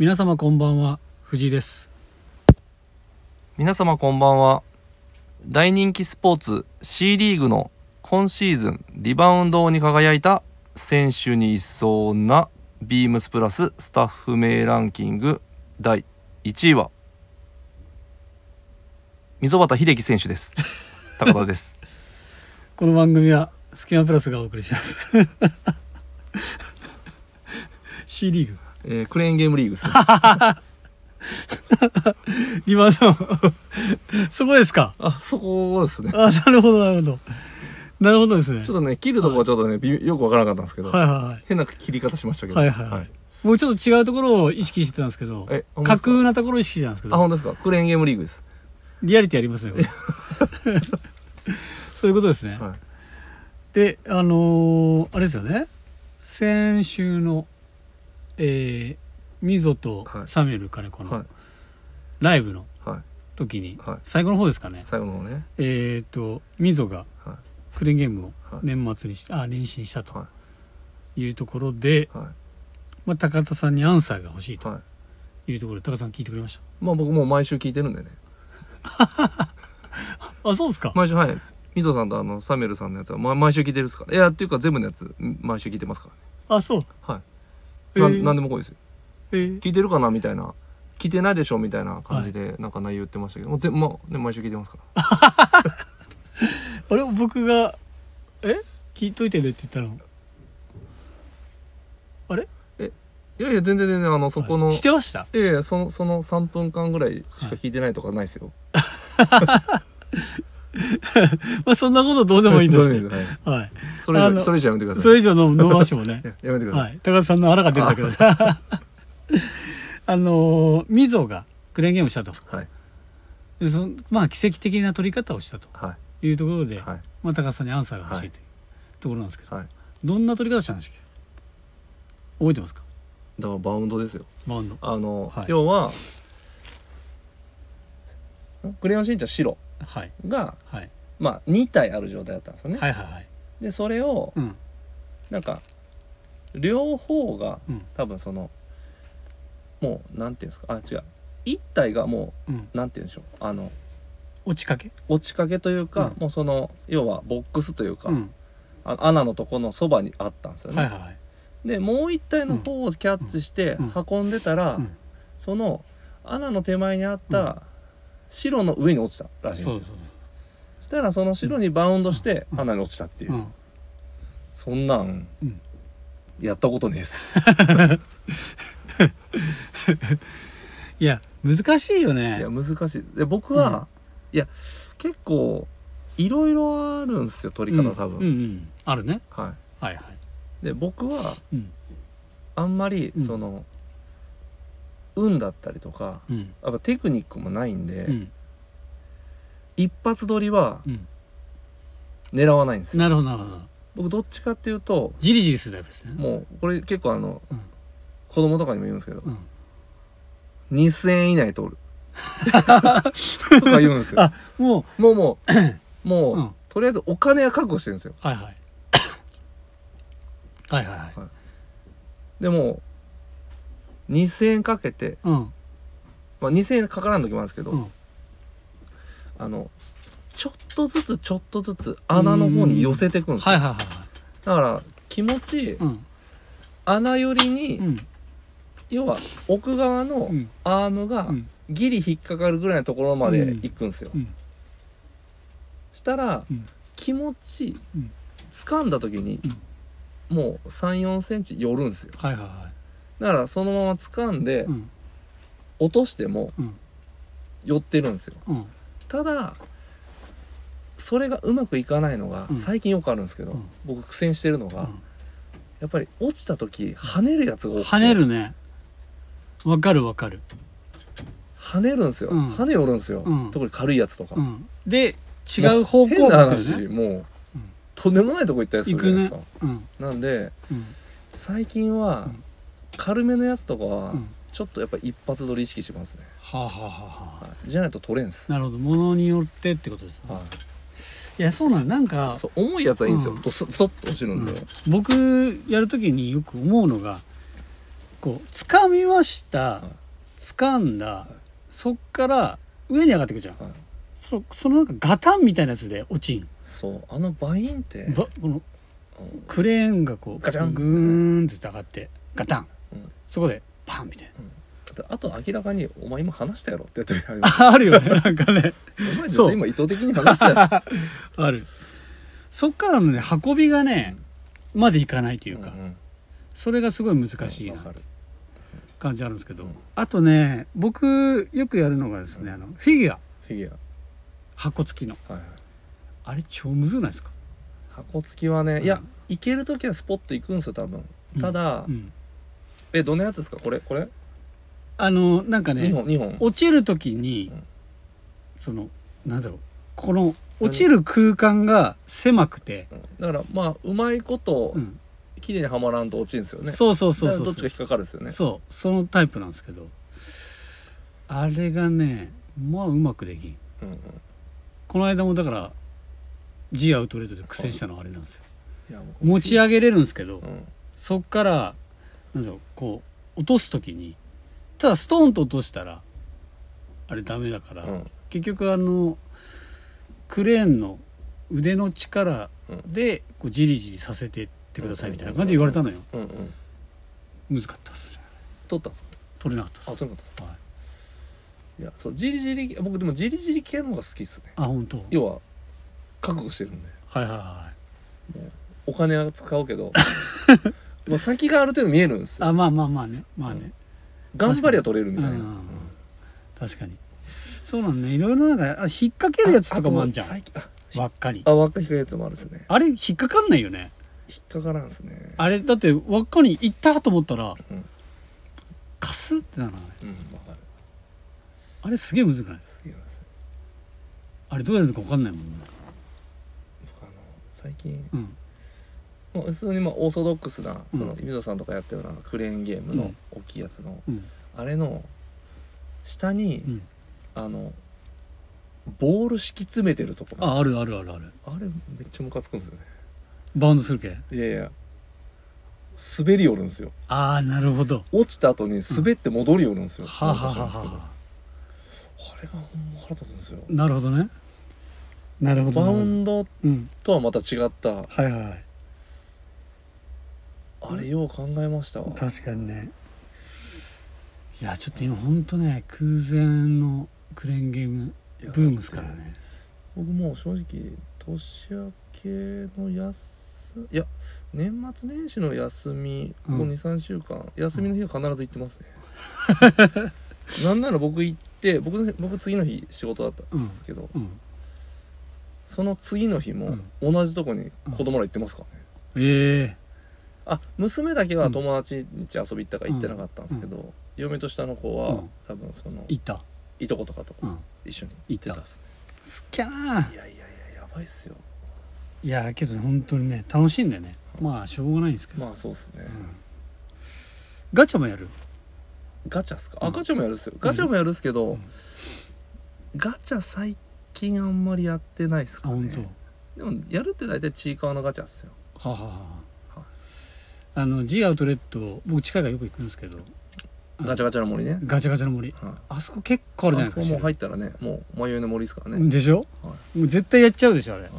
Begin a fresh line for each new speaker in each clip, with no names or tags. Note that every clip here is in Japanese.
皆様こんばんは藤井です。
皆様こんばんは。大人気スポーツ C リーグの今シーズンリバウンドに輝いた選手にいそうなビームスプラススタッフ名ランキング第1位は溝端秀樹選手です。高田です。
この番組はスキマプラスがお送りします。C リーグ
えークレーンゲームリーグですね。
リバウンドそこですか？
あそこですね。
あなるほどなるほど。なるほどですね。
ちょっとね切るとこはちょっとね、微よくわからなかったんですけど、
はいはい
変な切り方しましたけど。
はいはいはい。もうちょっと違うところを意識してたんですけど
え
架空なところを意識してたんですけど。
あ本当ですか？クレーンゲームリーグです。
リアリティありますよ。そういうことですね、
はい。
であのーあれですよね。先週のえー、ミゾと
はい。
サミュエル金子
はい。
のライブの
はい。
時に、
はい。
最後の方ですかね。
最後の方ね。
えっ、とミゾが
は
クレーンゲームを
はい。
年末にして、あ年始にしたと
は
い。うところで、
いはい。
まあ、高田さんにアンサーが欲しいと
はい。
いうところで高田さん聞いてくれまし
まあ僕もう毎週聞いてるんでね。
た あそうですか。
毎週はい。みぞさんとあのサミュエルさんのやつは、ま、毎週聞いてるですから。いやっていうか全部のやつん毎週聞いてますか
あそう。
らねはい、な
えー。
なんでも来いですよ。
えー、
聞いてるかなみたいな。聞いてないでしょみたいな感じでなんか内容言ってましたけど、もう全まあね毎週聞いてますから。
あれ僕がえ？聞いといてねって言ったの？あれ？
いやいや全然全然あのそこの、
はい。してました？
いやいやそのその3分間ぐらいしか聞いてないとかないですよ、
まあそんなことどうでもいいんですね。
どはい
はい。
それ以
あの
上それ以上やめてください。
それ以上の伸ばしてもね。
や やめてください、
はい。高田さんの腹が出るだけだ。あのーミゾがクレーンゲームしたと。
はい。
でそのまあ奇跡的な取り方をしたと。
はい。
いうところで、
はい。
まあ、高田さんにアンサーが欲しい
はい
というところなんですけど、
はい。
どんな取り方したんでしたっけ？覚えてますか？
だからバウンドですよ。
バウンド。
あの、
はい。
要はんクレヨンしんちゃん白。
はい
が
はい。
まあ2体ある状態だったんですよね、
はいはいはい。
でそれを
うん。
なんか両方が
うん。
多分そのもうなんていうんですか？あ違う。1体がも
うん。
うなんていうんでしょう？あの
落ちかけ？
落ちかけというか、
うん。
もうその要はボックスというか、
うん。
あの穴のとこのそばにあったんですよね、
はいはいはい。
でもう一体の方をキャッチして
うん。
運んでたら、
うん。
その穴の手前にあった白の上に落ちたらしいんですよ。
そうそう
そしたらその白にバウンドして
うん。
穴に落ちたっていう、
そん、
なん
うん。
やったことねえです。
いや難しいよ
い
ね
や難しい。で僕は、いや結構いろいろあるんですよ取り方多分、
うんうん。うんあるね。
は
はいはい
い。で僕は
うん。
あんまり
うん。
その、運だったりとか
うん。
やっぱテクニックもないんで、
うん。
一発撮りは
うん。
狙わないんですよ。
なるほどなるほど。
僕どっちかっていうと
じりじりするタイプですね。
もうこれ結構あの、
うん。
子供とかにも言うんですけど、
うん。
2000円以内取る。とか言うんですよ。
あも
もうもう もう、
うん。
とりあえずお金は確保してるんですよ。
うはいはいはいはい。はい。
でも2000円かけて、
うん。
まあ、2000円かからん時もあるんですけど、
うん。
あのちょっとずつちょっとずつ穴の方に寄せていくんですよ、
はいはいはいはい。
だから気持ち
うん。
穴寄りに、
うん。
要は奥側の
うん。
アームが
うん。
ギリ引っかかるぐらいのところまで行くんですよ、
うん。
したら
うん。
気持ち
うん。
掴んだ時にもう3 4センチ寄るんですよ。
はいはいはい
だからそのまま掴んで
うん。
落としても
うん。
寄ってるんですよ。
うん。
ただそれがうまくいかないのが
うん。
最近よくあるんですけど、
うん。
僕苦戦してるのが、やっぱり落ちた時跳ねるやつが多くて。
跳ねるね。わかるわかる。
跳ねるんですよ、
うん。
跳ね寄るんですよ、
うん。
特に軽いやつとか、
うん。で違う方向
変な話、
よね。
もう、
うん。
とんでもないとこ行ったやつす
行くね
るじゃないですか、
うん。
なんで
うん。
最近は
うん
軽めのやつとかは
うん。
ちょっとやっぱ一発撮り意識しますね、
はあはあはあは
い、じゃないと撮れんす、
なるほど。ものによってってことですね。
はい。
やそうなんなんか
重いやつはいいんですよ、
うん。
とスッと落ちるんで、
うん。僕やるときによく思うのがこう掴みました
い。
掴んだそっから上に上がってくじゃん。
はい。
そそのなんかガタンみたいなやつで落ちん。
そうあのバインって
ばこの
うん。
クレーンがこう
ガチャン。
グーンって上がってガタン。
うん
そこでパンみたい
であと明らかに「お前今話したやろ」ってやってるありま
なあるよねなんかね。
お前今意図的に話したやろ。
ある。そっからのね運びがねまでいかないというか、
んん。
それがすごい難しいな感じあるんですけど、
うん。
あとね僕よくやるのがですね、あのフィギュア。
フィギュ
箱付きの。
アはいはい。
あれ超むずないですか、
箱付きはねいや行ける時はスポッと行くんですよ多分。ただ
うん、
えどんなやつですか？これこれ？
あのなんか
2
ね
本2本。
落ちる時に、
うん。
そのなんだろう。この落ちる空間が狭くて、
うん。だからまあうまいこと
うん。
綺麗にはまらんと落ちるんですよね。
そうそうそうそう。
だからどっちが引っかかるんですよね。
そう。そのタイプなんですけど。あれがねまあうまくできん。
うんうん。
この間もだから G アウトレットで苦戦したのはあれなんですよ。
いやもう
持ち上げれるんですけど、
うん。
そっからなんだろうこう落とす時にただストーンと落としたらあれダメだから、
うん。
結局あのクレーンの腕の力でこうじりじりさせてってくださいみたいな感じで言われたのよ。
うんうん。
難かったっすね
取ったんですか？
取れなかったっ
あ
す
取れなかったです
はい。
いやそうじりじり僕でもじりじり系の方が好きっすね。
あ本当？
要は覚悟してるんで。
はいはいは
お金は使うけど もう先がある程度見えるんですよ。
いあまあまあまあね。まあね、
頑張りは取れるみたいな、
うん。確かに。そうなんね。いろいろなんかあ引っ掛けるやつとかもあるじゃん。
最近あ
輪っかに。
あ輪っか引くやつもあるですね。
あれ引っかかんないよね。
引っかからんですね。
あれだって輪っかに行ったと思ったら
うん。
カスってならない？
うんわかる。
あれすげえむずくない？
すげえです
あれどうやるのか分かんないもんね。
僕あの最近
うん
普通にまあオーソドックスなその
うん
水野さんとかやってるようなクレーンゲームの
うん。
大きいやつの
うん。
あれの下に
うん。
あのボール敷き詰めてるとこ
ああ
る
るあるあるある。
あれめっちゃムカつくんですよね。
バウンドするけ
いやいや。滑り寄るんですよ。
ああなるほど。
落ちた後に滑って戻り寄るんですよ、
はあ、はあはあ
なんか知らんすけど
は
あ。れがほんま腹立つんですよ。
あ、なるほどね。なるほど。
バウンド
うん。
とはまた違った
はいはいはい
あれよう考えましたわ。
確かにね。いやちょっと今ほんとね空前のクレーンゲームブームですからね。
僕もう正直年明けの休いや年末年始の休みここ
うん。
23週間、休みの日は必ず行ってますね。なんなら僕行って僕の僕次の日仕事だったんですけど、
うん。
その次の日も同じとこに子供ら行ってますからね、
ええ
あ娘だけは友達ん家遊び行ったから行ってなかったんですけど、嫁と下の子は、
うん。
多分その
行った。
いとことかと
うん。
一緒に
行っ
てたっすね。
すっきゃない
やいやいややばいっすよ。
いやけどね本当にね楽しいんだよね。まあしょうがないんですけど、
まあそうっすね、
うん。ガチャもやる？
ガチャっすか、
うん。
あガチャもやるっすよ。ガチャもやるっすけど、
うん。
ガチャ最近あんまりやってないっすか
あ本当。
ねでもやるって大体ちいかわのガチャっすよ。
はあはあは
は
ああの G アウトレット僕近いからよく行くんですけど。
ガチャガチャの森ね、
ガチャガチャの森。
はい
あそこ結構あるじゃないですか
あそこもう入ったらねもう迷いの森ですからね、
でしょ、
は
もう絶対やっちゃうでしょあれ。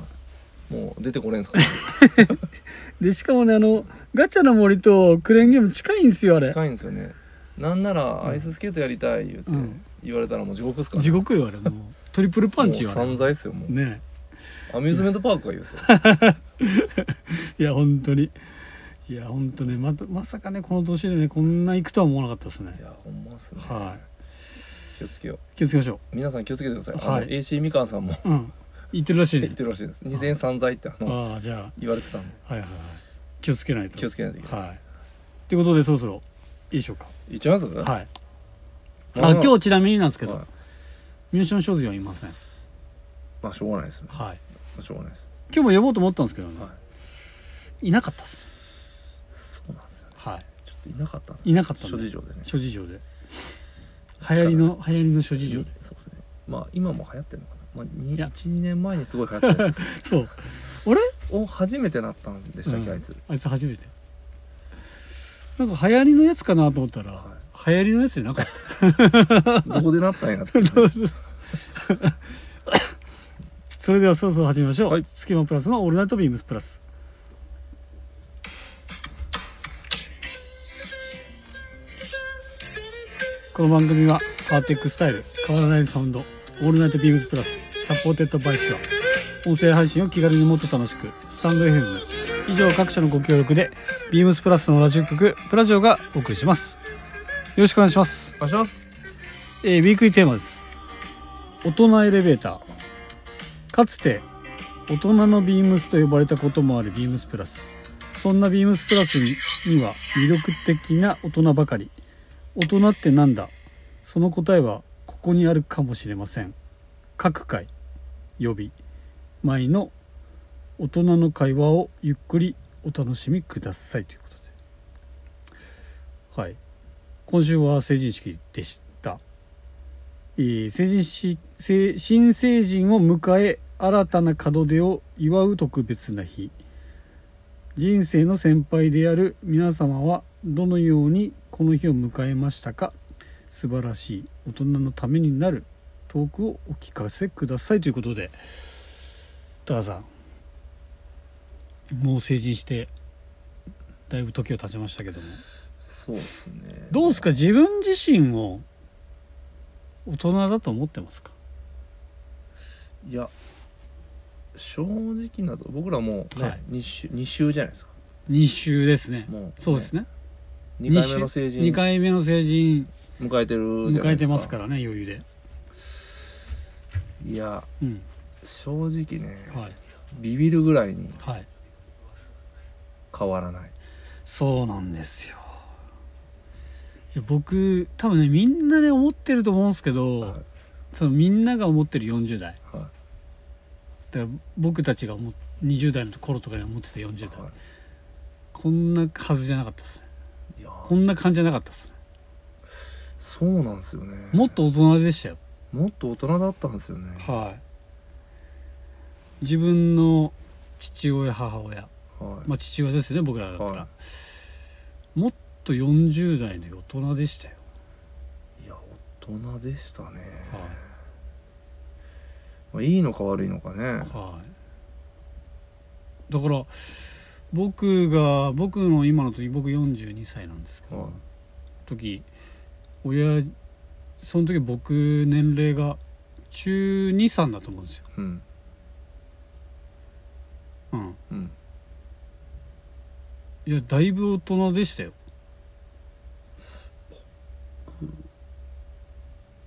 もう出てこれんすから、ね、
でしかもねあのガチャの森とクレーンゲーム近いんですよあれ。
近いんですよね。なんならアイススケートやりたい言うて
うん。
言われたらもう地獄っすから、
地獄よあれもう。トリプルパンチよ
散財っすよもう、
ね。
アミューズメントパークが言う
いや本当にいや本当ねまたまさかねこの年でねこんな行くとは思わなかったですね。
といやほんまっすね、
は
気をつけよ
気をつけましょ
う。皆さん気をつけてください、
はい。
あの AC みかんさんも。
ううん。行ってるらしいね。
言ってるらしいです。二千散財ってあの
ああじゃ
言われてたんで。
あはいはいはい。気をつけないと。
気をつけないといけない
はい。ということでそろそろいいでしょうか。
言っちゃいます？
はい。
ま
あ今日ちなみになんですけど
はい。
ミュージシャン小勢はいません。
まあしょうがないですね。
はい。
まあしょうがないです。
今日も呼ぼうと思ったんですけどね。
はい。
いなかったですはい。
ちょっといなかったんです
いなかったんで
諸事情でね。
諸事情で。流行りの流行りの諸事情。
にそうですね。まあ今も流行ってるのかな、まあ、に
いや。
12年前にすごい流行ってたやつです。
そう。俺
を初めてなったんでしたっけ、
うん。
あいつ。
あいつ初めて。なんか流行りのやつかなと思ったら、
は
流行りのやつじゃなかった。
どこでなったんやって。
それではそろそろ始めましょう、
はい。
スキマプラスの All Night BEAMS PLUS この番組は変わっていくスタイル変わらないサウンド All Night BEAMS PLUS supported by Shure。音声配信を気軽にもっと楽しくスタンド FM 以上各社のご協力でビームスプラスのラジオ局プラジオがお送りします。よろしくお願いします。
お願いします。
えーウィークリーテーマです。大人エレベーター。かつて大人のビームスと呼ばれたこともあるビームスプラス。そんなビームスプラスにには魅力的な大人ばかり大人ってなんだ？その答えはここにあるかもしれません。各回予備前の大人の会話をゆっくりお楽しみください。ということで。はい。今週は成人式でした。えー成人し成新成人を迎え新たな門出を祝う特別な日。人生の先輩である皆様はどのようにこの日を迎えましたか？素晴らしい大人のためになるトークをお聞かせくださいということで。高田さんもう成人してだいぶ時を経ちましたけども。
そうですね。
どうですか？自分自身を大人だと思ってますか？
いや正直なと僕らもうね、
はい。
二週二週じゃないですか。
2週ですね。
もう、
そうですね
2回目の成人。
2回目の成人。
迎えてるじゃないですか。
迎えてますからね余裕で。
いや
うん。
正直ね
はい。
ビビるぐらいに
はい。
変わらない。
そうなんですよ。僕多分ねみんなね思ってると思うんですけど、
はい。
そのみんなが思ってる40代。
は
だから僕たちが思っ20代の頃とかに思ってた40
い
代、
は
こんなはずじゃなかったですねこんな感じじゃなかったですね。
そうなんですよね。
もっと大人でしたよ。
もっと大人だったんですよね。
はい。自分の父親母親。
はい、
まあ父親ですね僕らだったら、
は
もっと40代で大人でしたよ。
いや大人でしたね、
はい。
まあ、いいのか悪いのかね。
はい。だから僕が僕の今の時僕42歳なんですけど、
はい。
時親その時僕年齢が中23だと思うんですよ、
うん。
うん、
うん。
いやだいぶ大人でしたよ。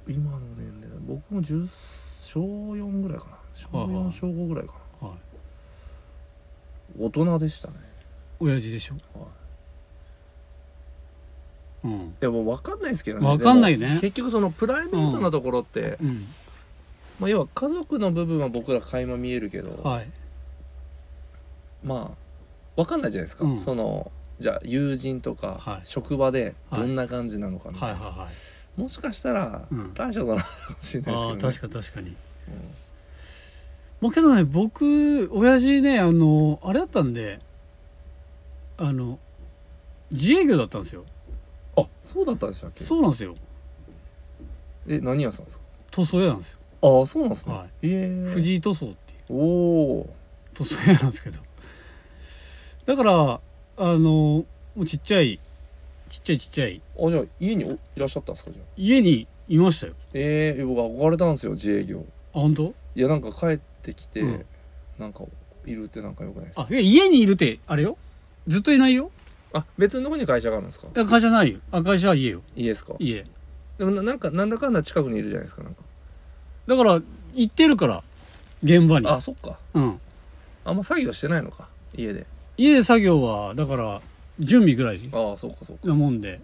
今の年齢だ僕も10小4ぐらいかな。小4
はいはい。
小5ぐらいかな。
はい
大人でしたね、
親父でしょ？
はい。
うん。
いやもう分かんないですけどね。
分かんないね。
結局そのプライベートなところって、
うん。
まあ、要は家族の部分は僕ら垣間見えるけど、
はい。
まあ分かんないじゃないですか、
うん。
そのじゃあ友人とか、
はい。
職場でどんな感じなのかみたいな、
はいはいはい。
もしかしたら
うん。
大丈夫なのかもしれないですけど、ね、
確かに確かに。
うん
まあけどね僕親父ねあのあれだったんであの自営業だったんですよ。
あそうだったんでしたっけ？
そうなんですよ。
え何屋さんですか？
塗装屋なんですよ、
ああそうなんですね、
は
ええ。
藤井塗装っていう。
おお
塗装屋なんですけど。だからあのもうちっちゃいちっちゃいちっちゃい。
あじゃあ家においらっしゃったんですかじゃあ？
家にいましたよ。
ええ僕憧れたんですよ自営業。
あ本当？
いやなんか帰ってきて、
うん。
なんかいるってなんかよくないですか？
あいや家にいるってあれよ？ずっといないよ？
あ別のとこに会社があるんですか？
いや会社ないよ。あ会社は家よ。
家ですか？
家。
でもななんかなんだかんだ近くにいるじゃないですかなんか。
だから行ってるから現場に。
あそっか。
うん。
あんま作業してないのか家で。
家で作業はだから準備ぐらい
ああそうかそうか。
なもんで。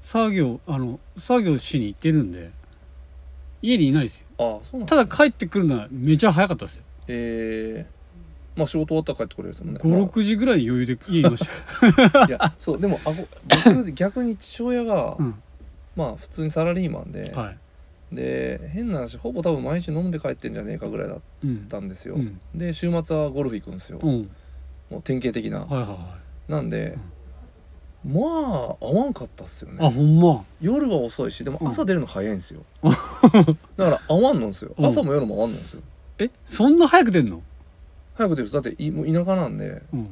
作業あの作業しに行ってるんで家にいないですよ
ああそうなん
ただ帰ってくるのはめちゃ早かったですよ。
ええまあ仕事終わったら帰ってくれるですもんね。
56時ぐらいに余裕で家いました。
いやそうでもあご僕逆に父親が、
うん。
まあ普通にサラリーマンで、
はい。
で変な話ほぼ多分毎日飲んで帰ってんじゃねえかぐらいだっ
うん
たんですよ、
うん。
で週末はゴルフ行くんですよ、
うん。
もう典型的な、
はいはいは
なんで、まあ合わんかったっすよ
あ
ね
ほんま。
夜は遅いしでも
うん。
朝出るの早いんですよ、だから合わんのんですよ。
うん。
朝も夜も合わんのんですよ。
えそんな早く出んの？
早く出る。だっていもう田舎なんで。
うん。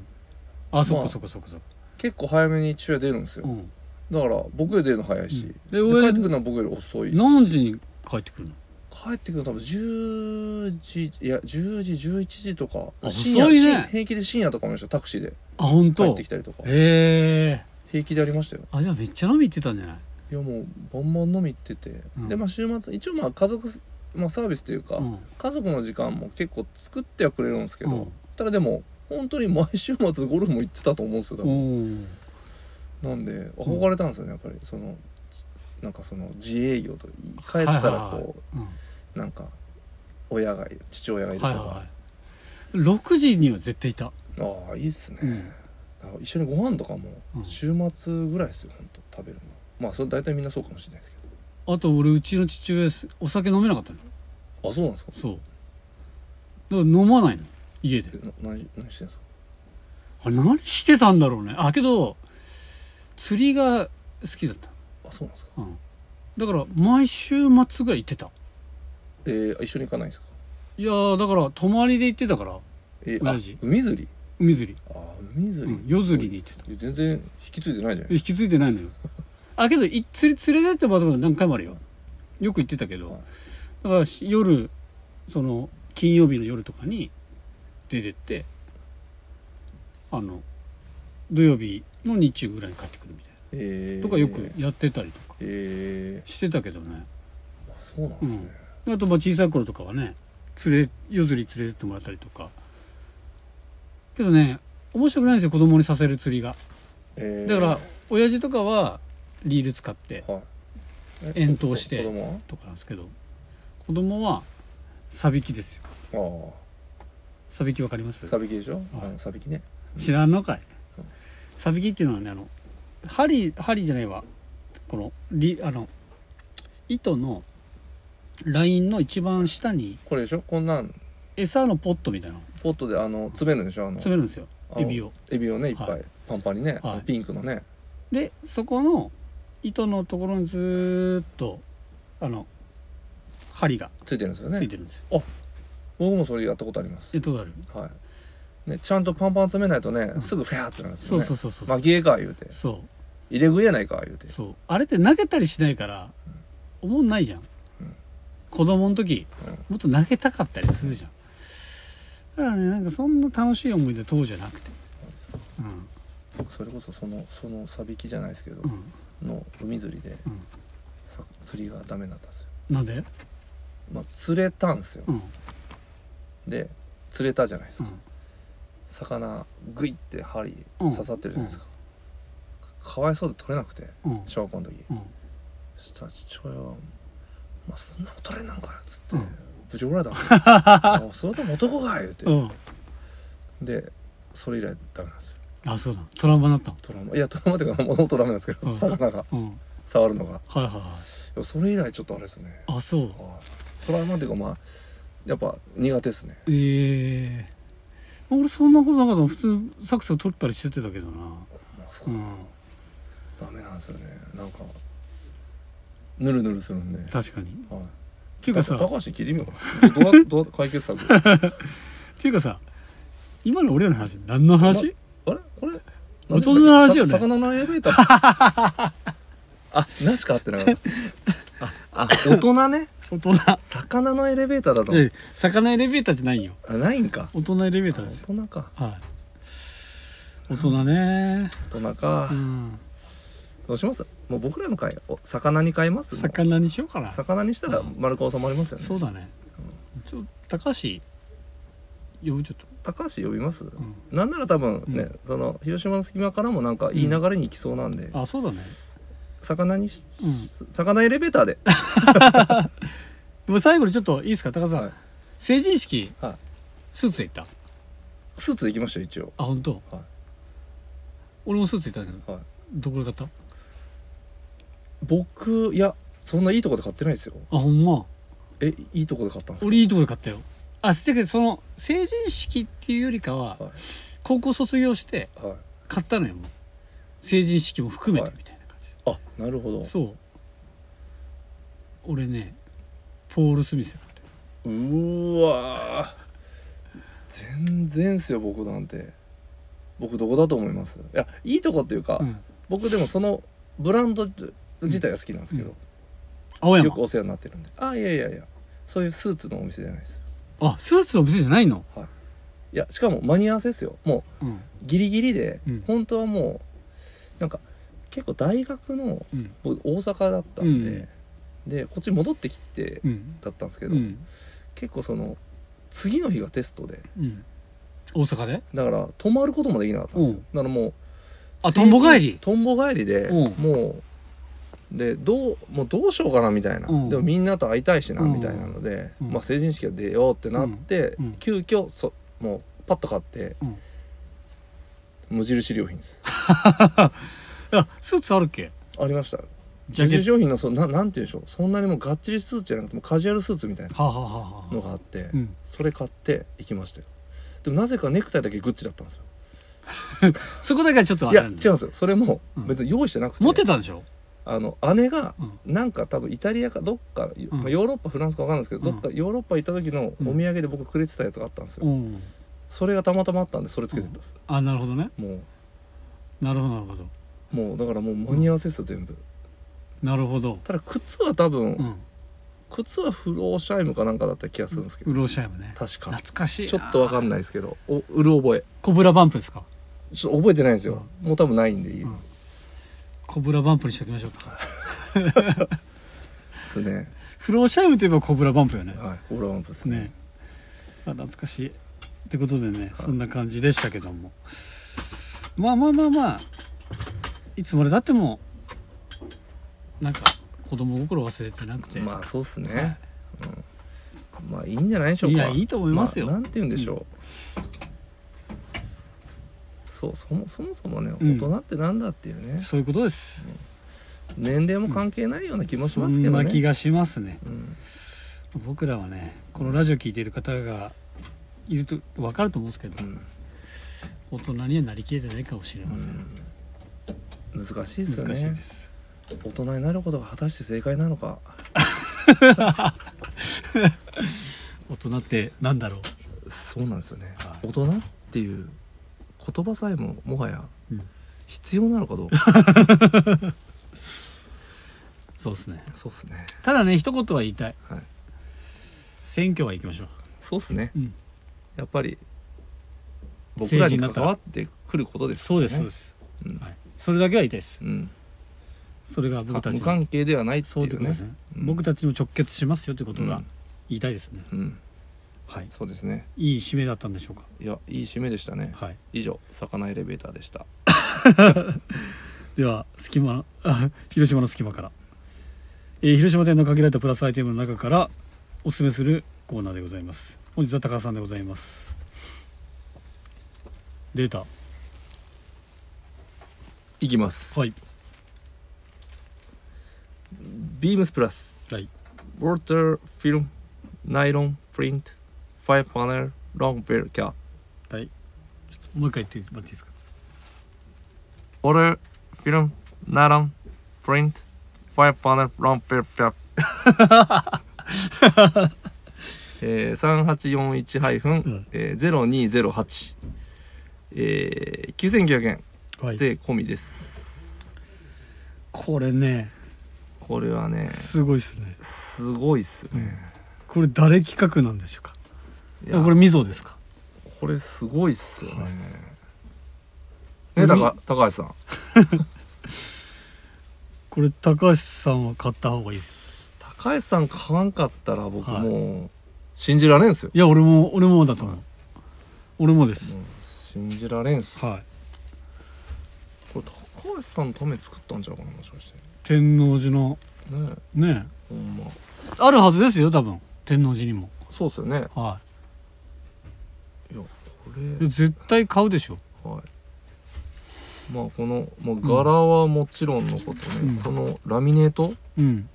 あそっ
まあ
かそっかそっかそっか。
結構早めに父親出るんですよ、
うん。
だから僕より出るの早いし、
うん。
で
で親
帰ってくるのは僕より遅いし。
何時に帰ってくるの？
帰ってくるの多分10時いや10時11時とか。
あ
深夜
遅いね。
深平気で深夜とかもいましたタクシーで。
あ本当？
帰ってきたりとか。
へえ
平気でありましたよ。
あじゃあめっちゃ飲み行ってたんじゃない？
いやもうバンバン飲み行ってて、
うん。
でまあ週末一応まあ家族、まあ、サービスというか、
うん。
家族の時間も結構作ってはくれるんですけど、
うん。
ただでも本当に毎週末ゴルフも行ってたと思うんですよ多なんで憧れたんですよねやっぱり。そのなんかその自営業と帰ったらこう、
はいはいはい。うん。
なんか親がいる父親がいるとか、
はいはい6時には絶対いた。
ああいいっすね、
うん
一緒にご飯とかも
うん。
週末ぐらいですよ本当食べるの。まあそれ大体みんなそうかもしれないですけ
あと俺うちの父親すお酒飲めなかったの
どあそうなんですか？
そう。だから飲まないの家で。
何何してんですか？
あれ何してたんだろうね。あけど釣りが好きだった、
あそうなんですか？
うん、だから毎週末ぐらい行ってた。
えー、一緒に行かないんですか？
いやーだから泊まりで行ってたから
えー、あ
親父。
海釣り？
海釣り、
あ海釣り、
うん、夜釣りに行ってた。
全然引き継いでないじゃ
引き継いでないのよ。あけどい釣り連れてってもらったこと何回もあるよ。よく行ってたけど、
はい
だからし夜その金曜日の夜とかに出てってあの土曜日の日中ぐらいに帰ってくるみたい
えー、
なとかよくやってたりとか。
え
してたけどね。
ー、あそうなんですね、
あとまあ小さい頃とかはね連れ夜釣り連れてってもらったりとかけどね面白くないんですよ子供にさせる釣りが。
えー。
だから親父とかはリール使って
はい。え
遠投して
子供
とかなんですけど子供はサビキですよ。
は
サビキわかります？
サビキでしょ、
はい。
サビキね。
知らんのかい？
うん。
サビキっていうのはねあの針針じゃないわ。このリあの糸のラインの一番下に
これでしょ？こんなん
餌のポットみたいな。の
ポットであの詰めるんでしょ？あの
詰めるんですよ。エビを。
エビをねいっぱい、
はい。
パンパンにね、
はい。
ピンクのね。
でそこの糸のところにずーっとあの針が。
ついてるんですよね。
ついてるんですよ、
僕もそれやったことあります。
えっとある？
はい。ねちゃんとパンパン詰めないとね、
ん。
すぐフェアってなるんです
そう
よね
そうそうそう、
まぎえか言うて。
そう。
入れ食いやないか言うて。
そう。あれって投げたりしないから思んないじゃん、
うん。
子供の時
うん。
もっと投げたかったりするじゃんだからねなんかそんな楽しい思い出当時じゃなくて。
それこそそのそのサビキじゃないですけど、
うん。うん
の海釣りで
うん。
さ釣りがダメになったんですよ。
なんで？
まあ釣れたんですよ、
うん。
で釣れたじゃないですか、
うん。
魚グイって針
うん。
刺さってるじゃないですか、かわいそうで取れなくて
うん。
小学校の時。
うん。
そしたら父親は「まあそんなこと取れんなんかよ」っつって、
うん
ぶち怒られたんですよあそれでも男か言うて、
うん。
でそれ以来ダメなんですよ。
あそうだトラウマになったの？
トラウマ。いやトラウマっていうかもともとダメなんですけど、
うん。
魚が。
うん。はい
触るのが。
はいはい
い。やそれ以来ちょっとあれですね。
あそう。
はい。トラウマっていうかまあやっぱ苦手ですね。
ええ。俺そんなことなかったの。普通サクサク取ったりしてたけどな。
まあそう。
うん。
ダメなんですよね。なんかぬるぬるするんで。
確かに。
はい。
っていうかさ
高橋に聞いてみよう。どうやどうや解決策？
っ ていうかさ今の俺らの話何の話、
あれ？これ？
大人の話よね。
さ魚のエレベーター。あなしか合ってなかった。ああ大人ね。
大人。
魚のエレベーターだと
え魚エレベーターじゃないよ。
あないんか。
大人エレベー
あ
ターですよ。
大人か。
はい。大人ね。
大人か、
うん。
どうします？もう僕らの会お魚に変えます？
魚にしようかな。
魚にしたら丸く収まりますよね。
そうだね。ちょ高橋呼ぶ？ちょっと。
高橋呼びます、
うん。
なんなら多分ね、
うん。
その広島の隙間からもなんかいい流れに行きそうなんで、
あそうだね。
魚にし、
うん。
魚エレベーターで。
でも最後にちょっといいですか？高田さん、
はい。
成人式、
はい。
スーツで行った？
スーツで行きましたよ一応。
あ本当、
はい。
俺もスーツで行ったんだけど。
はい。
どこで買った？
僕いやそんないいとこで買ってないですよ。
あほんま？
えいいとこで買ったんですか？
俺いいとこで買ったよ。あせやけどその成人式っていうよりかは、
はい。
高校卒業して
はい。
買ったのよもう。成人式も含めてみたいな感じ。で、
あなるほど。
そう。俺ねポール・スミスだったよ。
うーわー。全然っすよ僕なんて。僕どこだと思います？いやいいとこっていうか、
うん。
僕でもそのブランド自体が好きなんですけど、
青山？
よくお世話になってるんで。あいやいやいや。そういうスーツのお店じゃないです。
あスーツの店じゃないの？
い。やしかも間に合わせですよ。も
うん。
うギリギリで、
うん。
本当はもうなんか結構大学の
うん。
僕大阪だったんで、でこっち戻ってきて
うん。
だったんですけど、
うん。
結構その次の日がテストで
うん。大阪で？
だから泊まることもできなかったんですよ。だからもう
あとんぼ帰り？
とんぼ帰りで
うん。
もうでどうもうどうしようかなみたいな、
うん。
でもみんなと会いたいしな
うん。
みたいなので、
うん。
まあ、成人式が出ようってなって、急遽そもうパッと買って、
うん。
無印良品です。
あスーツあるっけ？
ありました。
ジャケット。
無印良品のそななんて言うんでしょう。そんなにもうがっちりスーツじゃなくてもうカジュアルスーツみたいなのがあって、
うん。
それ買って行きましたよ。でもなぜかネクタイだけグッチだったんですよ。
そこだけはちょっとあ
いや違うんですよ。それも
うん。
別に用意してなくて、
持ってたんでしょ？
あの姉が
うん。
なんか多分イタリアかどっか、
ん。
まあ、ヨーロッパフランスか分かんないですけど、
うん。
どっかヨーロッパ行った時のお土産で僕くれてたやつがあったんですよ、
うん。
それがたまたまあったんでそれつけてたんですよ、
あなるほどね。
も
なるほどなるほど。
うもうだからもう間に合わせですよ全部。
なるほど。
ただ靴は多分、
うん。
靴はフローシャイムかなんかだった気がするんですけど、
フローシャイムね。
確か。
懐かしい。な
ちょっと分かんないですけど。うろ覚え。
コブラヴァンプですか。
ちょっと覚えてないんですよ、もう多分ないんでいい、
うんコブラヴァンプにしておきましょうか。
ですね。
フローシャイムといえばコブラヴァンプよね。
はいコブラヴァンプですね。
ね。あ懐かしい。ってことでねそんな感じでしたけども。まあまあまあまあいつまでたってもなんか子供心忘れてなくて。
まあそうっすね、
はい。
うん、まあいいんじゃないでしょうか。
いやいいと思いますよ。
あなんて言うんでしょう、そうそもそもそもね
うん。
大人ってなんだっていうね、
そういうことです。
年齢も関係ないような気もしますけ
そ
どね、
んな気がしますね。
うん、
僕らはねこのラジオ聞いている方がいると分かると思うんですけど、
うん。
大人にはなりきれてないかもしれません、
うん。難しいですよね。
難しいです。
大人になることが果たして正解なのか。
大人ってなんだろ
そうなんですよね、
はい。
大人っていう言葉さえももはや
うん。
必要なのかどうか。
う そうですね。
そうっすね。
ただね一言は言いたい。
はい。
選挙は行きましょ
そうっすね。
う、うん、
やっぱり僕らに関わってくることです
そう
ね
ですそうです、
うん。
はい、それだけは言いたいです。
うん。
それが僕たちの。
無関係ではないっていうね。
ね、
うん。
僕たちにも直結しますよということが
うん。
言いたいですね、
うん
はい。
そうですね。
いい締めだったんでしょうか？
いやいい締めでしたね。
はい。
以上魚エレベーターでした。
では隙間 広島の隙間から、えー広島店の限られたプラスアイテムの中からおすすめするコーナーでございます。本日は高橋さんでございます。データ。
いきます。
はい。
ビームスプラス。
はい。
ウォーターフィルムナイロンプリントファイパネルロングベルキャップ
はい。ちょっともう一回言ってもらっていいですか？
ウォーターフィルムナイロンプリントファイパネルロングベルキャップえー、3841ハイフン
うん
えー0208えー、9900円。
はい。
税込みです、
これね。
これはね。
すごいですね。
すごいっすね、
これ誰企画なんでしょうか？
いや。
これみぞですか？
これすごいっすよね、
はい。
ね高高橋さん。
これ高橋さんは買った方がいいですよ。
高橋さん買わんかったら僕
はい。
もう信じられんすよ、
いや俺も俺もだと思う、
はい
俺もです。
信じられんす、
はい。
これ高橋さんのために作ったんちゃうかなもしかして。
天王寺の。
ね
ね
ほんま。
あるはずですよ多分。天王寺にも。
そうっすよね。
はい絶対買うでしょ。
はい。まあこの、まあ、柄はもちろんのことね、
うん。
このラミネート？
うん。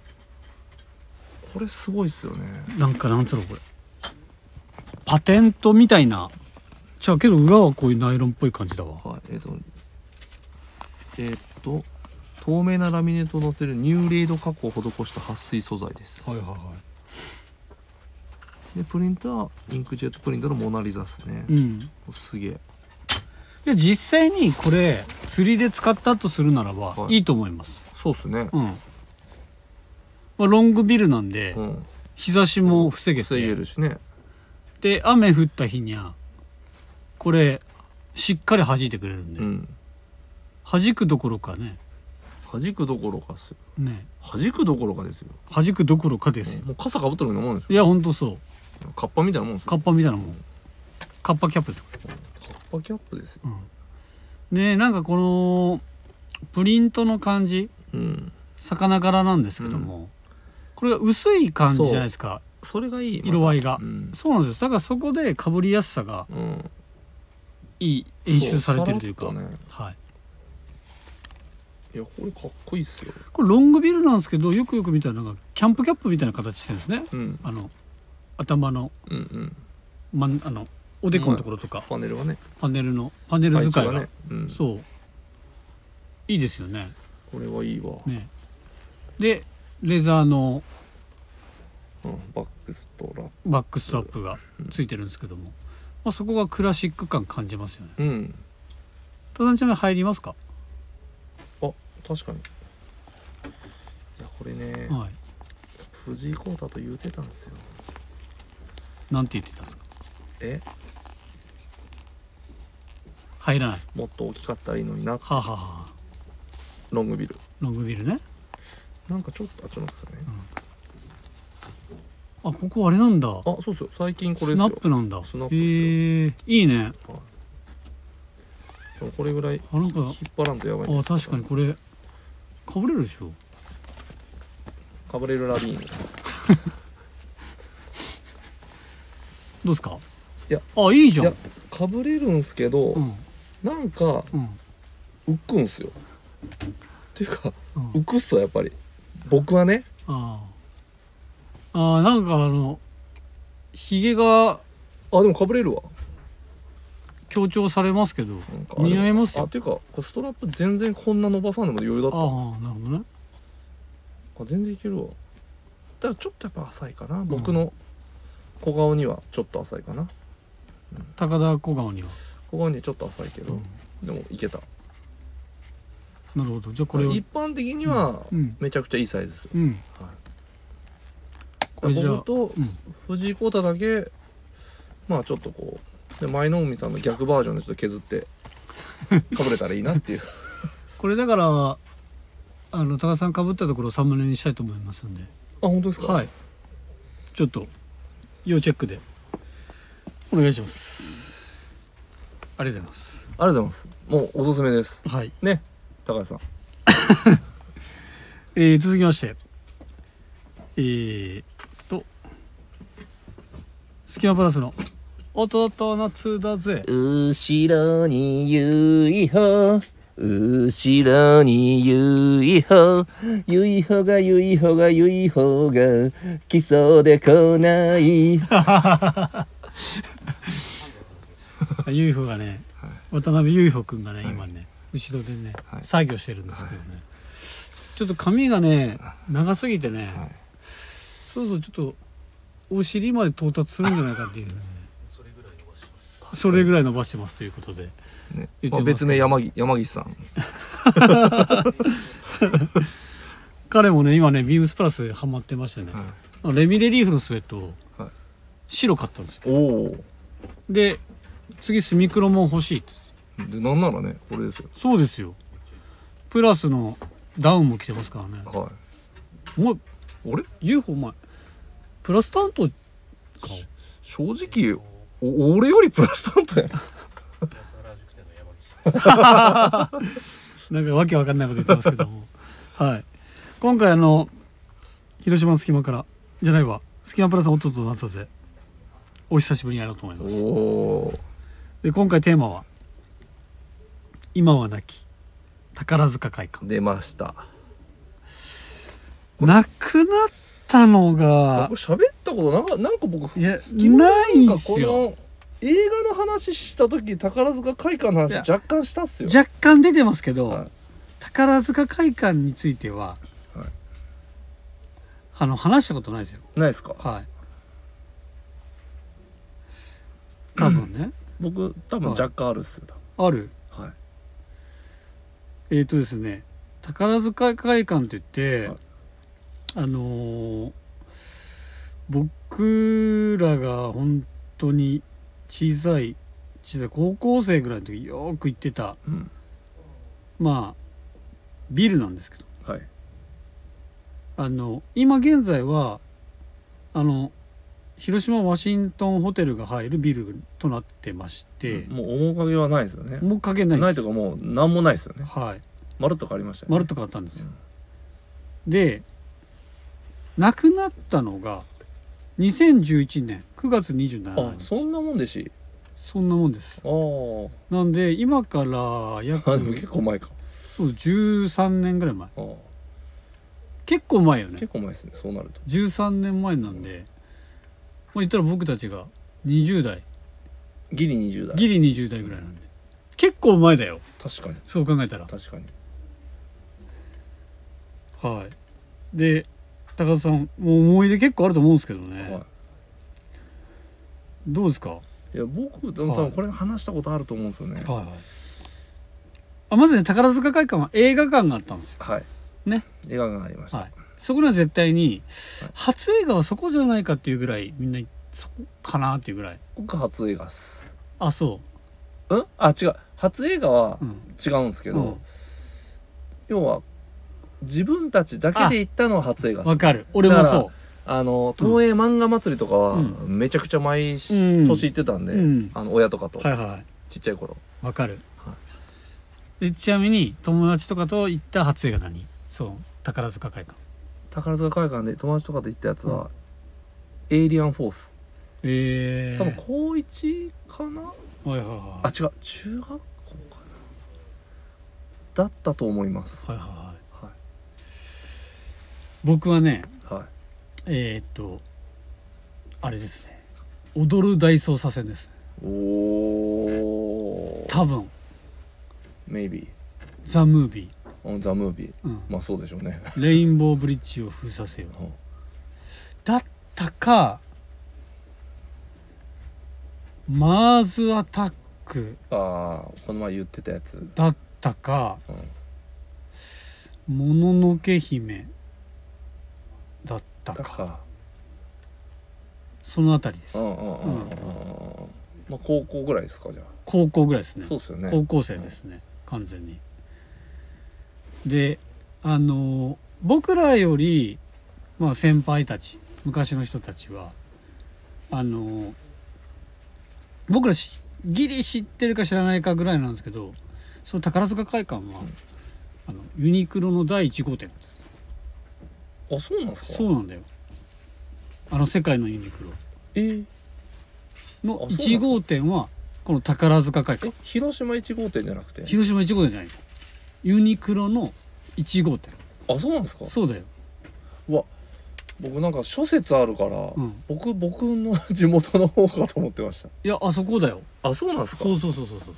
これすごいっすよね。
なんかなんつうのこれ。パテントみたいな。じゃあけど裏はこういうナイロンっぽい感じだわ。
はい。えっ、とえーっと透明なラミネートを乗せるニューレイド加工を施した撥水素材です。
はいはいはい
でプリントはインクジェットプリントのモナリザっすね、
うん。
すげえ。
で実際にこれ釣りで使ったとするならば、
はい。
い、いと思います。
そうっすね。
うん、まあ、ロングビルなんで、
うん。
日差しも防げ
防げ
て
るしね。
で雨降った日にはこれしっかり弾いてくれるんで、
うん。
弾くどころかね。
弾くどころかっすよ。
ね。
弾くどころかですよ。
弾くどころかです。よ、
もう傘かぶってるようなもんですよ。
いやほんとそう
カッパみたいなもんですよ。
カッパみたいなもん。カッパキャップです。
カッパキャップですよ。
でなんかこのプリントの感じ。
うん。
魚柄なんですけども、これが薄い感じじゃないですか。
それがいい。
色合いが、
うん。
そうなんですだからそこでかぶりやすさが
うん。
いい演出されてるというか。
ね。
はい。
いやこれかっこいいっすよ。
これロングビルなんですけどよくよく見たらなんかキャンプキャップみたいな形してるんですね。
うん。
あの頭の,、
うんうん。
まん、あのおでこのところとか。
パネルがね。
パネルのパネル使いが、
配置ね、うん、
そう。いいですよね。
これはいいわ、
ね。でレザーの
うん、バックストラッ
バックストラップがついてるんですけども、まあ、そこがクラシック感感じますよね。
プうん。
ただちなみに入りますか？
あ確かに。いやこれね、
はい。
藤井耕太と言うてたんですよ
なんて言ってたんですか？
え？
入らない。
もっと大きかったらいいのにな。
はあ、はあはあ、
ロングビル。
ロングビルね。
なんかちょっとあちょっと待ってくださいね、
あここあれなんだ。
あそうそう。最近これ
スナップなんだ。
スナップ
へえ。いいね。
でもこれぐらい
あなんか
引っ張らんとやばいん
あ確かにこれかぶれるでしょ。
カブレルラビーン
どうですか？
いや。
あいいじゃん。
いやかぶれるんすけど、
うん。
なんか
うん。
浮くんすよ。っていうか
うん。
浮くっすわやっぱり。僕はね。
ああなんかあのひげが
あでもかぶれるわ。
強調されますけど似合いますよ。
あっていうかストラップ全然こんな伸ばさんでも余裕だったあ
ああなるほどね。
全然いけるわ。ただちょっとやっぱ浅いかな、僕の小顔にはちょっと浅いかな。
高田小顔には、
小顔にはちょっと浅いけど、
うん
でもいけた。
なるほど。じゃあこれを
一般的には
うん。
めちゃくちゃいいサイズ。ですよ、
うん。
はい。
これじゃあ
僕と
うん。
藤井耕太だけまあちょっとこうで舞の海さんの逆バージョンでちょっと削ってかぶれたらいいなっていう。
これだからあの高田さんかぶったところをサムネにしたいと思いますんで。
あ本当ですか？
はい。ちょっと要チェックで。お願いします。ありがとうございます。
ありがとうございます。もうおすすめです。
はい、
ね。高橋さん。
えー、続きまして。えー、っと。スキマプラスの「弟夏だぜ
後ろに UFO 後ろに UFO UFO が UFO が UFO が来そうで来ない」
あ UFO がね、渡辺 UFO くんがね、今ね後ろでね、
はい。
作業してるんですけどね、ちょっと髪がね長すぎてね、
はい。
そうそうちょっとお尻まで到達するんじゃないかっていうね。それぐらい伸ばしてますということで
ね。
ま
あ、別名山木山岸さん。
彼もね今ねビームスプラスハマってましてね、
は
レミレリーフのスウェット。を
はい。
白買ったんですよ。で次スミクロも欲しいって。
でなんならねこれですよ。
そうですよ。プラスのダウンも着てますからね。
は
お前
い俺
UFO お前プラス担当か？
正直お俺よりプラス担当や
な んかわけわかんないこと言ってますけども。はい。今回あの広島の隙間からじゃないわ隙間プラスの弟となったぜお久しぶりにやろうと思い
お
ます。
お
で今回テーマは今はなき宝塚会館。
出ました。
なくなったのが
僕喋ったことなんかなんか僕
いやない
なんか
んすよ。
この映画の話した時宝塚会館の話若干したっすよ。
若干出てますけど、
はい。
宝塚会館については、
はい。
あの話したことないですよ。
ないですか？
はい。多分ね、
僕多分若干あるっすよ
ある？
はい。
えっ、とですね宝塚会館って言って、
はい。
あのー僕らが本当に小さい小さい高校生ぐらいの時よく行ってた
うん。
まあビルなんですけど。
はい。
あの今現在はあの広島ワシントンホテルが入るビルとなってまして、
もう面影はないですよね。
もうかけないです。
ないとかもう何もないですよね。
はい。
まるっと変わりましたよね。
まるっと変わったんですよ、で亡くなったのが2011年9月27
あ
日。
そんなもんでし
そんなもんです。
あー
なんで今から約
あでも結構前か。
そう13年ぐらい前。
あー
結構前よね。
結構前ですねそうなると。
13年前なんで。まあ言ったら僕たちが20代。
ギリ20代。
ギリ20代ぐらいなんで。結構前だよ。
確かに。
そう考えたら。
確かに。
はい。で高田さんもう思い出結構あると思うんですけどね、
は
どうですか？
いいや僕多分これ話したことあると思うんですよね。
はいはい。あまずね宝塚会館は映画館があったんですよ。
はい。
ね。
映画がありました。
はい。そこには絶対に
はい。
初映画はそこじゃないかっていうぐらいみんなそこかなっていうぐらい。
僕初映画っす。
あそ
う。ん？あ違う。初映画は
ううん。
違うんですけど、
うん。
要は自分たちだけで行ったのは初映画っす。
わかる。俺もそ
あの東映漫画祭りとかは
うん。
めちゃくちゃ毎年
うん。
行ってたんで、
うん。
あの親とかと、
うはいは
ちっちゃい頃。
いわかる。
は
でちなみに友達とかと行った初映画何？そう宝塚会館。
宝塚会館で友達とかと行ったやつは、エイリアンフォース。
ええ
多分高一かな、
はいはいは
あ違う。中学校かな？だったと思います。
いはいはい。はい。
は
僕はねえー、っとあれですね。踊る大捜査線です。
おお
多分。
Maybe
ザ・ムービ
on the movie
ー、うん、
まあそうでしょうね。
レインボーブリッジを封鎖せよ。
うん。
だったかマーズアタック。
ああこの前言ってたやつ。
だったか
うん。
もののけ姫。だったか。そのあたりです。
うんうんうんうんうん。まあ高校ぐらいですかじゃ
高校ぐらいですね。
あそうっすよね。
高校生ですね。完全に。であの僕らより、まあ、先輩たち昔の人たちはあの僕らしギリ知ってるか知らないかぐらいなんですけどその宝塚会館は、
うん。
あのユニクロの第1号店です
あそうなんですか？
そうなんだよ。あの世界のユニクロ。
え？ー
の
あそうなんですか
？1号店はこの宝塚会
え
館
広島1号店じゃなくて？
広島1号店じゃないユニクロの1号店。
あそうなんですか？
そうだよ。
うわ僕なんか諸説あるから、
うん。
僕僕の 地元の方かと思ってました。
いやあそこだよ。
あそうなんですか？
そうそうそうそうそう。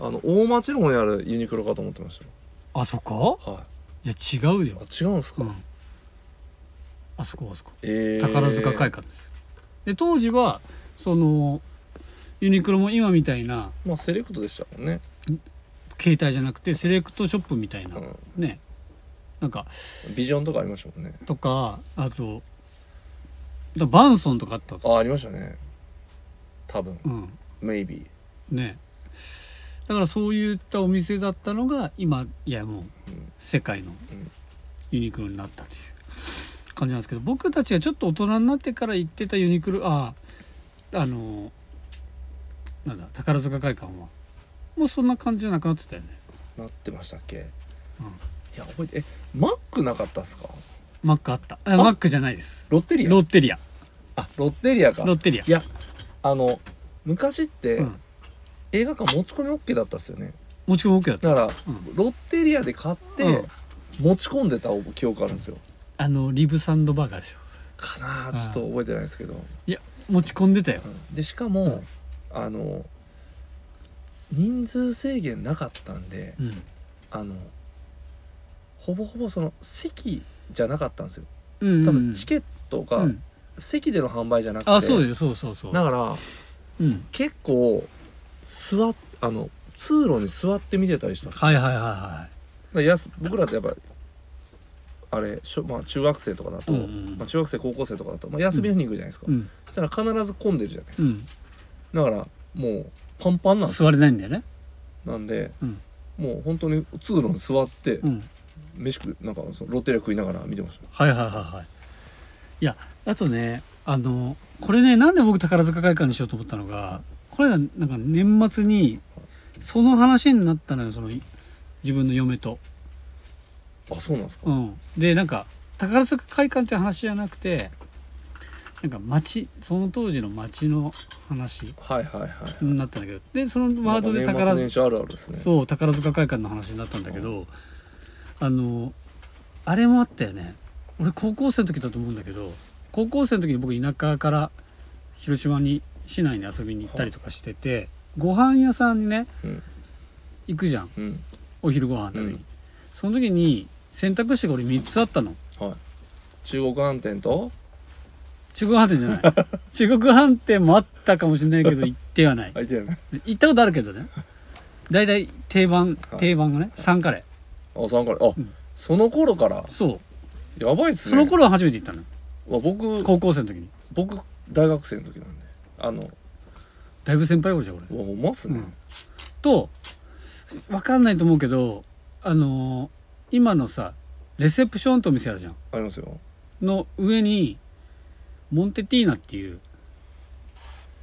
あの大町路にあるユニクロかと思ってまし
あそこ？
たはい。
や違うよ。
あ、違うんですか、
うん、あそこあそこ。
えー、
宝塚会館です。で当時はそのユニクロも今みたいな
まあセレクトでしたもんね、
携帯じゃなくてセレクトショップみたいな、
うん、
ね。なんか
ビジョンとかありましたもんね。
とかあとだバンソンとかあった
あありましたね。多分。
うん。
Maybe
ね。だからそういったお店だったのが今いやもう
うん。
世界の
うん。
ユニクロになったという感じなんですけど僕たちがちょっと大人になってから行ってたユニクロああのなんだ宝塚会館は。もうそんな感じじゃなくなってたよね。
なってましたっけ、
うん。
いや覚えてえマックなかったっすか？
マックあった。あマックじゃないです。
ロッテリア？
ロッテリア。
あロッテリアか。
ロッテリア。
いやあの昔って、
うん。
映画館持ち込み OK だったっすよね。
持ち込み OK だった。
だから、
うん。
ロッテリアで買って、
うん。
持ち込んでた記憶あるんですよ
あのリブサンドバーガーでしょ。
かなあちょっと覚えてないですけど、
いや持ち込んでたよ。
うん。でしかも、
うん。
あの人数制限なかったんで
うん。
あのほぼほぼその席じゃなかったんですよ。
うん
多分チケットが
うん。
席での販売じゃなくて、
あそうよそうそうそう
だから
うん。
結構座っあの通路に座って見てたりしたんですよ。
はいはいはいは
だからやす僕らってやっぱあれしょ、まあ、中学生とかだと、
うんうん
まあ、中学生高校生とかだと、まあ、休みの日に行くじゃないですか、
いうん。
そしたら必ず混んでるじゃないですか、
うん。
だからもうパンパンなんですよ。
座れないんだよね。
なんで
うん。
もう本当に通路に座って
うん。
飯食うなんかそのロッテリア食いながら見てまし
はいはいはいはい。いやあとねあのこれねなんで僕宝塚会館にしようと思ったのがこれがなんか年末にその話になったのよその自分の嫁と。
たあそうなんですか、
うん、でなんか宝塚会館って話じゃなくてなんか町その当時の町の話
はいはいはい、
になったんだけどでそのワードで宝塚そう宝塚会館の話になったんだけどあのあれもあったよね。俺高校生の時だと思うんだけど高校生の時に僕田舎から広島に市内に遊びに行ったりとかしててご飯屋さんにね
うん。
行くじゃん。
うん。
お昼ご飯食べに、
うん。
その時に選択肢が俺3つあったの。
はい。中国飯店と？
中国飯店じゃない。中国飯店もあったかもしれないけど行ってはない。行ったことあるけどね。大体定番
はい。
定番がね3カレ
あ三からあ、
うん。
その頃から？
ーそう。
やばいっすね。
その頃は初めて行ったの。
は僕
高校生の時に。
僕大学生の時なんで。あの
だいぶ先輩俺じゃん俺。
うまっすね、
うん。と分かんないと思うけどあのー今のさレセプションとお店あるじゃん。
ありますよ。
の上にモンテティーナっていう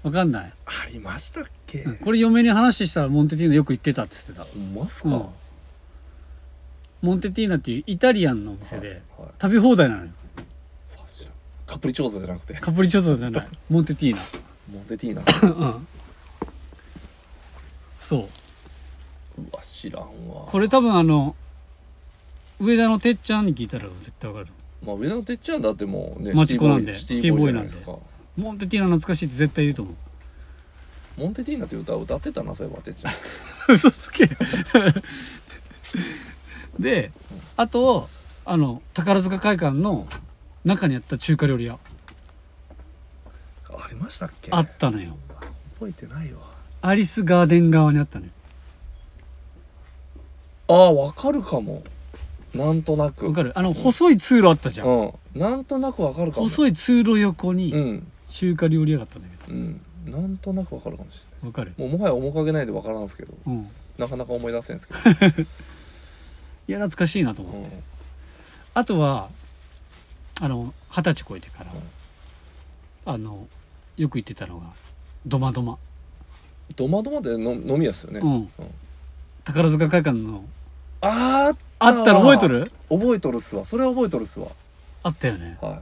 分かんない、
ありましたっけ、
うんこれ嫁に話したらモンテティーナよく行ってたって言ってた。
ほんまっすか、
うん。モンテティーナっていうイタリアンのお店で、
はいはい
食べ放題なのよ。
ファッション。カプリチョーザじゃなくて。
カプリチョーザじゃない。モンテティー
モンテティーナ
ナ。うん。そう。
うわ知らんわ。
これ多分あの上田のてっちゃんに聞いたら絶対わかると
まあ上田のてっちゃんだってもうね
マチコなんで
シティボーイないで。
モンテティーナ懐かしいって絶対言うと思う。
モンテティーナって歌を歌ってたなそういえばてっちゃん。
嘘つけ。であとあの宝塚会館の中にあった中華料理屋。
ありましたっけ？
あったのよ。
覚えてないわ。
アリスガーデン側にあったのよ。
ああわかるかもなんとなく。
わかる？あの細い通路あったじゃん。
うん。なんとなくわかるかも
細い通路横
う
に
ん。
中華料理屋があったんだけ
うん。なんとなくわかるかもしれない
どわかる？
もうもはや面影ないでわからんですけど。
うん。
なかなか思い出せんすけど、
いや懐かしいなと思って、
うん。
あとはあの二十歳超えてから、
うん。
あのよく行ってたのがドマドマ、
ドマドマでの飲み屋っすよね、
うん。宝塚会館の
あー
あったら覚えとる？
覚えとるっすわ。それは覚えとるっすわ。
あったよね。
は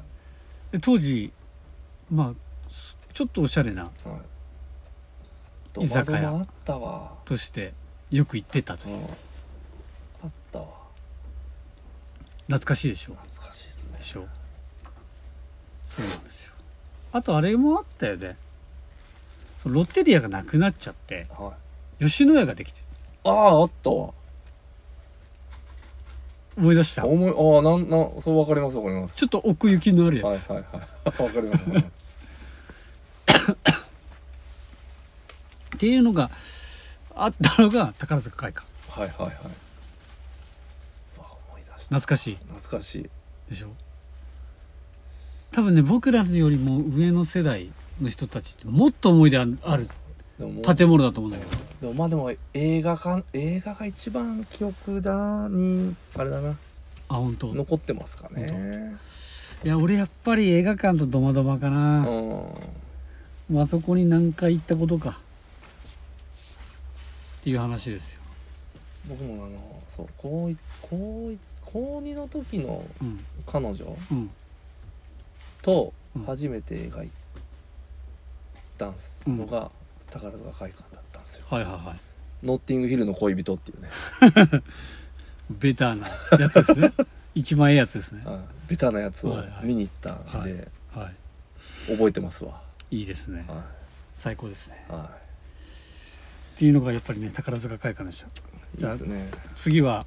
で当時まあちょっとおしゃれない
はい。
居酒屋
あったわ。
としてよく行ってたという。
うん。あったわ。
懐かしいでしょ？
懐かしいっすね。
でしょ？そうなんですよ。あとあれもあったよね。そのロッテリアがなくなっちゃって
はい。
吉野家ができて。
あああったわ
思い出した。
思いああなんなんそうわかりますわかります。
ちょっと奥行きのあるやつ、
はいはいはい。わかりますわかります。
っていうのがあったのが宝塚会館。
はいはいはい。わ思い出した。
懐かしい。
懐かしい。
でしょ？多分ね僕らよりも上の世代の人たちってもっと思い出ある建物だと思うんだけど。
でもまあでも映画館映画が一番記憶だにあれだな。
あ本当。
残ってますかね。
いや俺やっぱり映画館とドマドマか
う
な、うあそこに何回行ったことか。っていう話ですよ。
僕もあのそう高一高一高2の時の
うん。
彼女
うん。
と
うん。
初めて映画行ったんす。のが宝塚会館だったんですよ。
はいはいはい。
ノッティングヒルの恋人っていうね。
ベターなやつですね。一番ええやつですね。
はい。ベタなやつを
はいはい。
見に行ったんで
は
覚えてますわ。
いいいですね。
は
最高ですね。
い。は
っていうのがやっぱりね宝塚会館でした。
いいい
じゃあ
ですね。
次は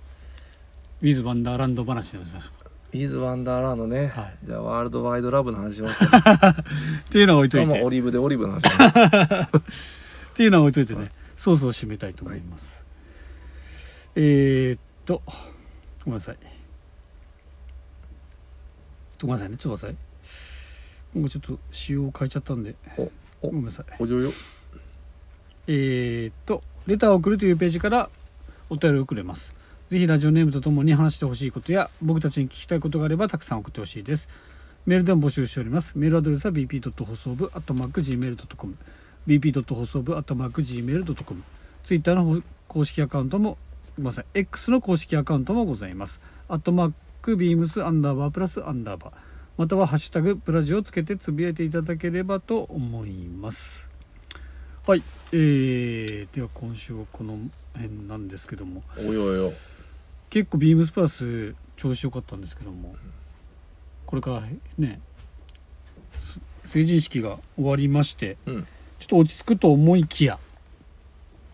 ウィズ・ワンダーランド話でもしましょ
イーズ・ワンダーランドね、
はい。
じゃあワールドワイドラブの話します。か
うっていうのは置いといて。
オリーブでオリーブの話します。
ていうのは置いといてね、
はい。
そろそろ締めたいと思います、えー、っとごめんなさい。ごめんなさいね。ちょっと待ってください。今後ちょっと仕様を変えちゃったんで。
おお。
ごめんなさい。
お嬢よ。
えー、っとレターを送るというページからお便りをくれますぜひラジオネームとともに話してほしいことや僕たちに聞きたいことがあればたくさん送ってほしいです。メールでも募集しております。メールアドレスは bp. 放送部 .gmail.com bp. 放送部 .gmail.com ツイッターの公式アカウントもごめんなさい。X の公式アカウントもございます。アットマークビームスアンダーバープラスアンダーバー。またはハッシュタグプラジをつけてつぶやいていただければと思います。はい、えー、では今週はこの辺なんですけども。
およよ
結構ビームスプラス調子良かったんですけどもこれからねす成人式が終わりまして
うん。
ちょっと落ち着くと思いきや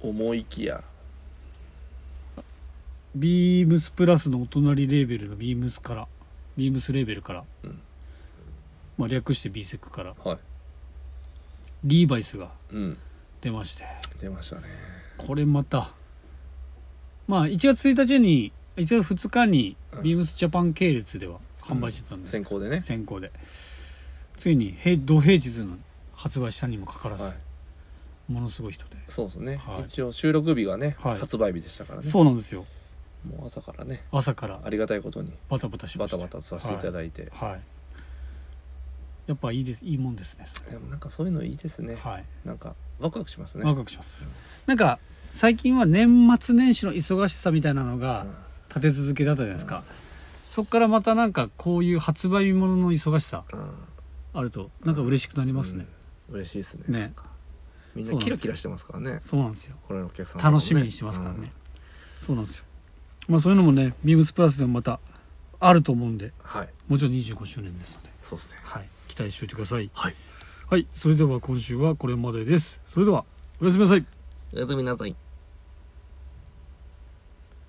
思いきや。
ビームスプラスのお隣レーベルのビームスからビームスレーベルから、
うん。
まあ、略して B セックから
はい。
リーバイスが
うん。
出まして。
出ましたね。
これまたまあ1月1日に1月2日に
うん。
ビームスジャパン系列では販売してたんですけど
先行でね。
先行で。ついに平同平日の発売したにもかかわらず、
はい。
ものすごい人で、
そうですね、
はい。
一応収録日がね、
はい。
発売日でしたからね。
そうなんですよ。
もう朝からね。
朝から。
ありがたいことに。
バタバタしました。
バタバタさせていただいて、
はい、はい。やっぱいいです。いいもんですね
でもなんかそういうのいいですね、
はい。
なんかワクワクしますね。
ワクワクします。なんか最近は年末年始の忙しさみたいなのが立て続けだったじゃないですか、そっからまたなんかこういう発売日ものの忙しさ
うん、うん
あるとなんか嬉しくなりますね、
うん。嬉しいですね。
ね。
みんなキラキラしてますからね。
そうなんですよ。
これのお客さん、
楽しみにしてますからね、そうなんですよ。まあそういうのもねビームスプラスでもまたあると思うんで
うんはい。
もちろん25周年ですので。
そうですね。
はい。期待しておいてください。
はい。
はい。それでは今週はこれまでです。それではおやすみなさい。
おやすみなさい